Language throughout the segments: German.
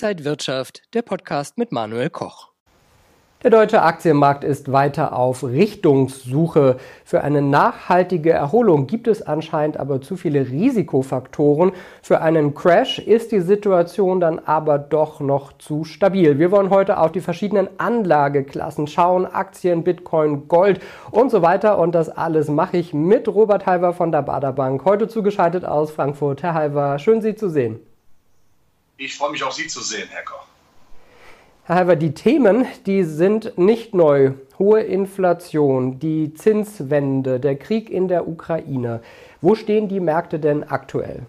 Inside Wirtschaft, der Podcast mit Manuel Koch. Der deutsche Aktienmarkt ist weiter auf Richtungssuche. Für eine nachhaltige Erholung gibt es anscheinend aber zu viele Risikofaktoren. Für einen Crash ist die Situation dann aber doch noch zu stabil. Wir wollen heute auf die verschiedenen Anlageklassen schauen, Aktien, Bitcoin, Gold und so weiter. Und das alles mache ich mit Robert Halver von der Baderbank, heute zugeschaltet aus Frankfurt. Herr Halver, schön Sie zu sehen. Ich freue mich auch Sie zu sehen, Herr Koch. Herr Halver, die Themen, die sind nicht neu. Hohe Inflation, die Zinswende, der Krieg in der Ukraine. Wo stehen die Märkte denn aktuell?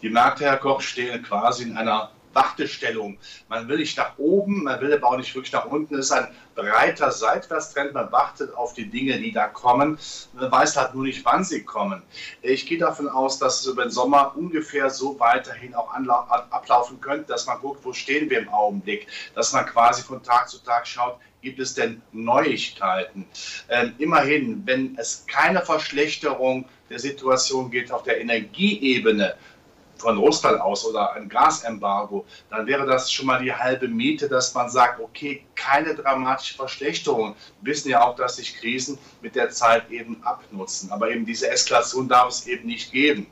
Die Märkte, Herr Koch, stehen quasi in einer Wartestellung. Man will nicht nach oben, man will aber auch nicht wirklich nach unten. Es ist ein breiter Seitwärtstrend. Man wartet auf die Dinge, die da kommen. Man weiß halt nur nicht, wann sie kommen. Ich gehe davon aus, dass es über den Sommer ungefähr so weiterhin auch ablaufen könnte, dass man guckt, wo stehen wir im Augenblick. Dass man quasi von Tag zu Tag schaut, gibt es denn Neuigkeiten? Ähm, immerhin, wenn es keine Verschlechterung der Situation gibt auf der Energieebene, von Russland aus oder ein Gasembargo, dann wäre das schon mal die halbe Miete, dass man sagt, okay, keine dramatische Verschlechterung. Wir wissen ja auch, dass sich Krisen mit der Zeit eben abnutzen. Aber eben diese Eskalation darf es eben nicht geben.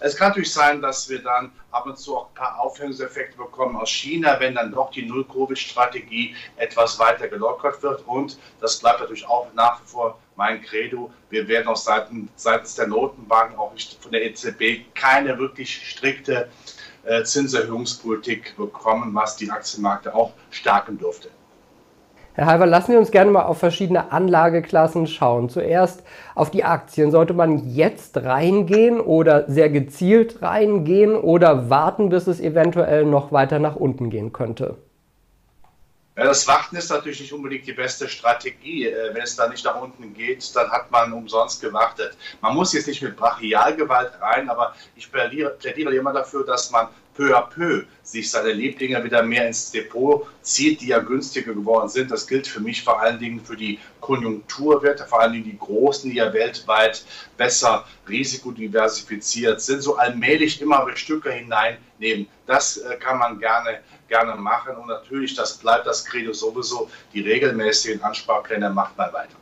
Es kann natürlich sein, dass wir dann ab und zu auch ein paar Aufhängungseffekte bekommen aus China, wenn dann doch die Null-Covid-Strategie etwas weiter gelockert wird. Und das bleibt natürlich auch nach wie vor mein Credo. Wir werden auch seitens der Notenbank, auch nicht von der EZB, keine wirklich strikte äh, Zinserhöhungspolitik bekommen, was die Aktienmärkte auch stärken dürfte. Herr Halver, lassen wir uns gerne mal auf verschiedene Anlageklassen schauen. Zuerst auf die Aktien. Sollte man jetzt reingehen oder sehr gezielt reingehen oder warten, bis es eventuell noch weiter nach unten gehen könnte? Das Warten ist natürlich nicht unbedingt die beste Strategie. Äh, wenn es da nicht nach unten geht, dann hat man umsonst gewartet. Man muss jetzt nicht mit Brachialgewalt rein, aber ich plädiere, plädiere immer dafür, dass man peu à peu sich seine Lieblinge wieder mehr ins Depot zieht, die ja günstiger geworden sind. Das gilt für mich vor allen Dingen für die Konjunkturwerte, vor allen Dingen die großen, die ja weltweit besser risikodiversifiziert sind, so allmählich immer Stücke hineinnehmen. Das äh, kann man gerne, gerne machen und natürlich, das bleibt das Credo sowieso, die regelmäßigen Ansparpläne macht man weiter.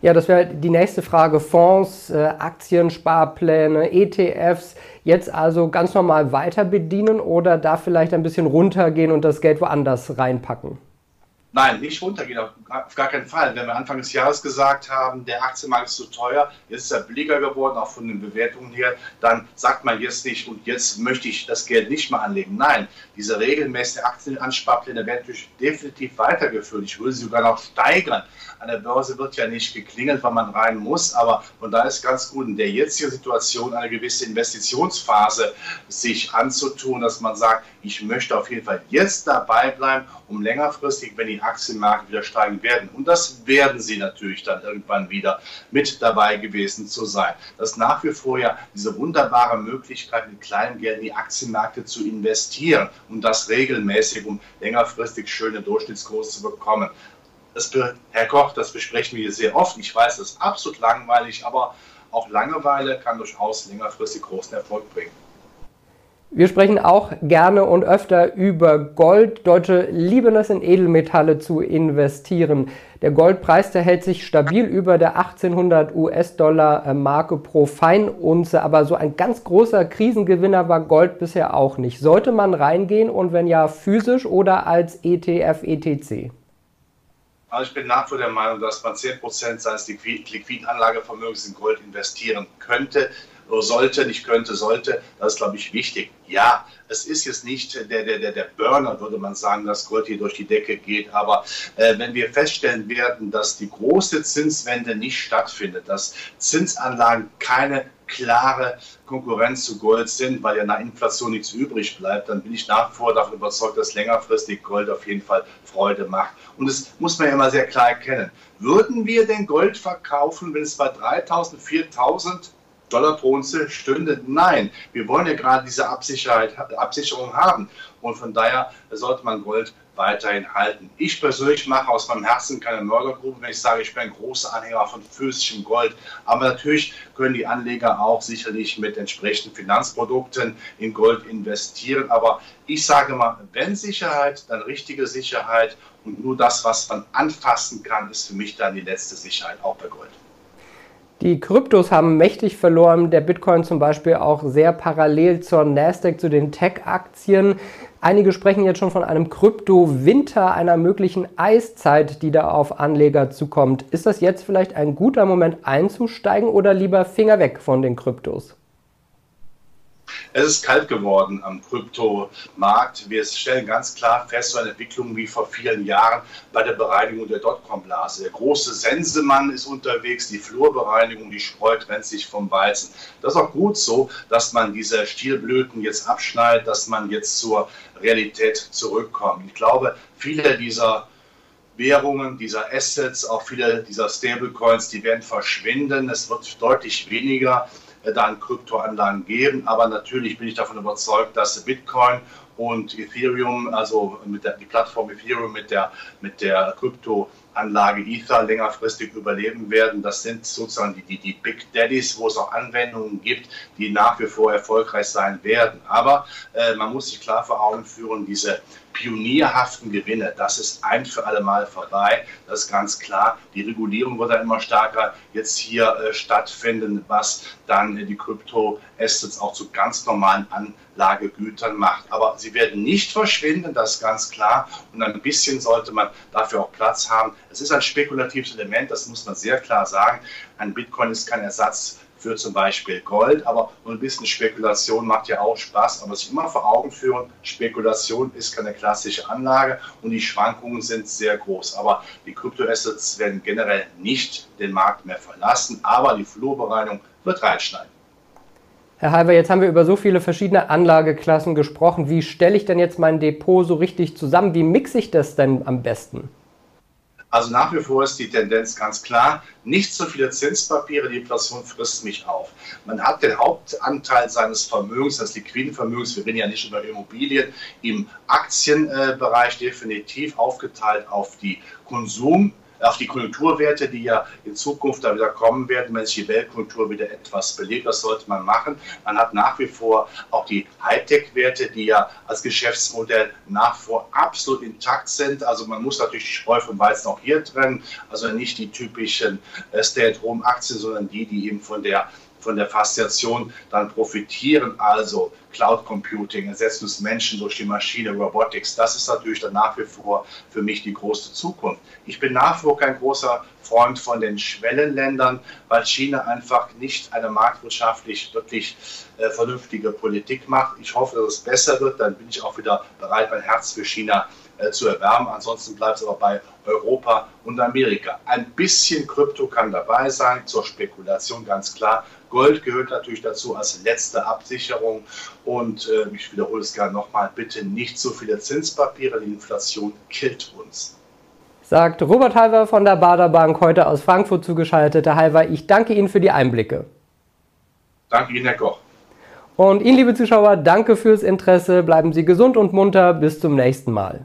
Ja, das wäre die nächste Frage. Fonds, äh, Aktien, Sparpläne, ETFs, jetzt also ganz normal weiter bedienen oder da vielleicht ein bisschen runtergehen und das Geld woanders reinpacken? Nein, nicht runtergehen, auf gar keinen Fall. Wenn wir Anfang des Jahres gesagt haben, der Aktienmarkt ist zu teuer, jetzt ist er billiger geworden, auch von den Bewertungen her, dann sagt man jetzt nicht, und jetzt möchte ich das Geld nicht mehr anlegen. Nein, diese regelmäßigen Aktienansparpläne werden natürlich definitiv weitergeführt. Ich würde sie sogar noch steigern. An der Börse wird ja nicht geklingelt, weil man rein muss, aber von da ist ganz gut in der jetzigen Situation eine gewisse Investitionsphase sich anzutun, dass man sagt, ich möchte auf jeden Fall jetzt dabei bleiben, um längerfristig, wenn die Aktienmärkte wieder steigen werden, und das werden sie natürlich dann irgendwann wieder mit dabei gewesen zu sein, dass nach wie vor ja diese wunderbare Möglichkeit, mit kleinem Geld in die Aktienmärkte zu investieren und das regelmäßig, um längerfristig schöne Durchschnittskurse zu bekommen. Das, Herr Koch, das besprechen wir sehr oft. Ich weiß, das ist absolut langweilig, aber auch Langeweile kann durchaus längerfristig großen Erfolg bringen. Wir sprechen auch gerne und öfter über Gold. Deutsche lieben es, in Edelmetalle zu investieren. Der Goldpreis, der hält sich stabil über der 1800 US-Dollar Marke pro Feinunze. Aber so ein ganz großer Krisengewinner war Gold bisher auch nicht. Sollte man reingehen und wenn ja physisch oder als ETF, ETC? Also ich bin nach wie vor der Meinung, dass man 10% seines liquiden Anlagevermögens in Gold investieren könnte, sollte, nicht könnte, sollte. Das ist, glaube ich, wichtig. Ja, es ist jetzt nicht der, der, der, Burner, würde man sagen, dass Gold hier durch die Decke geht. Aber äh, wenn wir feststellen werden, dass die große Zinswende nicht stattfindet, dass Zinsanlagen keine klare Konkurrenz zu Gold sind, weil ja nach Inflation nichts übrig bleibt, dann bin ich nach wie vor davon überzeugt, dass längerfristig Gold auf jeden Fall Freude macht. Und das muss man ja immer sehr klar erkennen. Würden wir denn Gold verkaufen, wenn es bei 3000, 4000 Dollar pro Unze stünde. Nein, wir wollen ja gerade diese Absicherung haben. Und von daher sollte man Gold weiterhin halten. Ich persönlich mache aus meinem Herzen keine Mördergrube, wenn ich sage, ich bin ein großer Anhänger von physischem Gold. Aber natürlich können die Anleger auch sicherlich mit entsprechenden Finanzprodukten in Gold investieren. Aber ich sage mal, wenn Sicherheit, dann richtige Sicherheit. Und nur das, was man anfassen kann, ist für mich dann die letzte Sicherheit, auch bei Gold. Die Kryptos haben mächtig verloren, der Bitcoin zum Beispiel auch sehr parallel zur Nasdaq, zu den Tech-Aktien. Einige sprechen jetzt schon von einem Krypto-Winter, einer möglichen Eiszeit, die da auf Anleger zukommt. Ist das jetzt vielleicht ein guter Moment einzusteigen oder lieber Finger weg von den Kryptos? Es ist kalt geworden am Kryptomarkt. Wir stellen ganz klar fest, so eine Entwicklung wie vor vielen Jahren bei der Bereinigung der Dotcom-Blase. Der große Sensemann ist unterwegs, die Flurbereinigung, die Spreu trennt sich vom Weizen. Das ist auch gut so, dass man diese Stielblüten jetzt abschneidet, dass man jetzt zur Realität zurückkommt. Ich glaube, viele dieser Währungen, dieser Assets, auch viele dieser Stablecoins, die werden verschwinden. Es wird deutlich weniger äh, dann Kryptoanlagen geben. Aber natürlich bin ich davon überzeugt, dass Bitcoin und Ethereum, also mit der, die Plattform Ethereum mit der, mit der Kryptoanlage Ether längerfristig überleben werden. Das sind sozusagen die, die, die Big Daddies, wo es auch Anwendungen gibt, die nach wie vor erfolgreich sein werden. Aber äh, man muss sich klar vor Augen führen, diese pionierhaften Gewinne, das ist ein für alle Mal vorbei. Das ist ganz klar. Die Regulierung wird dann immer stärker jetzt hier äh, stattfinden, was dann äh, die Krypto-Assets auch zu ganz normalen Anlagegütern macht. Aber sie werden nicht verschwinden, das ist ganz klar. Und ein bisschen sollte man dafür auch Platz haben. Es ist ein spekulatives Element, das muss man sehr klar sagen. Ein Bitcoin ist kein Ersatz für zum Beispiel Gold. Aber ein bisschen Spekulation macht ja auch Spaß. Aber sich immer vor Augen führen, Spekulation ist keine klassische Anlage und die Schwankungen sind sehr groß. Aber die Kryptoassets werden generell nicht den Markt mehr verlassen. Aber die Flurbereinigung wird reinschneiden. Herr Halber, jetzt haben wir über so viele verschiedene Anlageklassen gesprochen. Wie stelle ich denn jetzt mein Depot so richtig zusammen? Wie mixe ich das denn am besten? Also nach wie vor ist die Tendenz ganz klar, nicht so viele Zinspapiere, die Inflation frisst mich auf. Man hat den Hauptanteil seines Vermögens, des liquiden Vermögens, wir reden ja nicht über Immobilien, im Aktienbereich definitiv aufgeteilt auf die Konsum- auf die Konjunkturwerte, die ja in Zukunft da wieder kommen werden, wenn sich die Weltkultur wieder etwas belebt. Das sollte man machen. Man hat nach wie vor auch die Hightech-Werte, die ja als Geschäftsmodell nach vor absolut intakt sind. Also man muss natürlich die Spreu vom Weizen auch hier trennen. Also nicht die typischen äh, Stay-at-Home-Aktien, sondern die, die eben von der von der Faszination dann profitieren. Also Cloud Computing, Ersetzen des Menschen durch die Maschine, Robotics, das ist natürlich dann nach wie vor für mich die große Zukunft. Ich bin nach wie vor kein großer Freund von den Schwellenländern, weil China einfach nicht eine marktwirtschaftlich wirklich äh, vernünftige Politik macht. Ich hoffe, dass es besser wird, dann bin ich auch wieder bereit, mein Herz für China äh, zu erwärmen. Ansonsten bleibt es aber bei Europa und Amerika. Ein bisschen Krypto kann dabei sein, zur Spekulation ganz klar. Gold gehört natürlich dazu als letzte Absicherung. Und äh, ich wiederhole es gerne nochmal, bitte nicht so viele Zinspapiere, die Inflation killt uns. Sagt Robert Halver von der Bader Bank, heute aus Frankfurt zugeschaltet. Herr Halver, ich danke Ihnen für die Einblicke. Danke Ihnen, Herr Koch. Und Ihnen, liebe Zuschauer, danke fürs Interesse. Bleiben Sie gesund und munter. Bis zum nächsten Mal.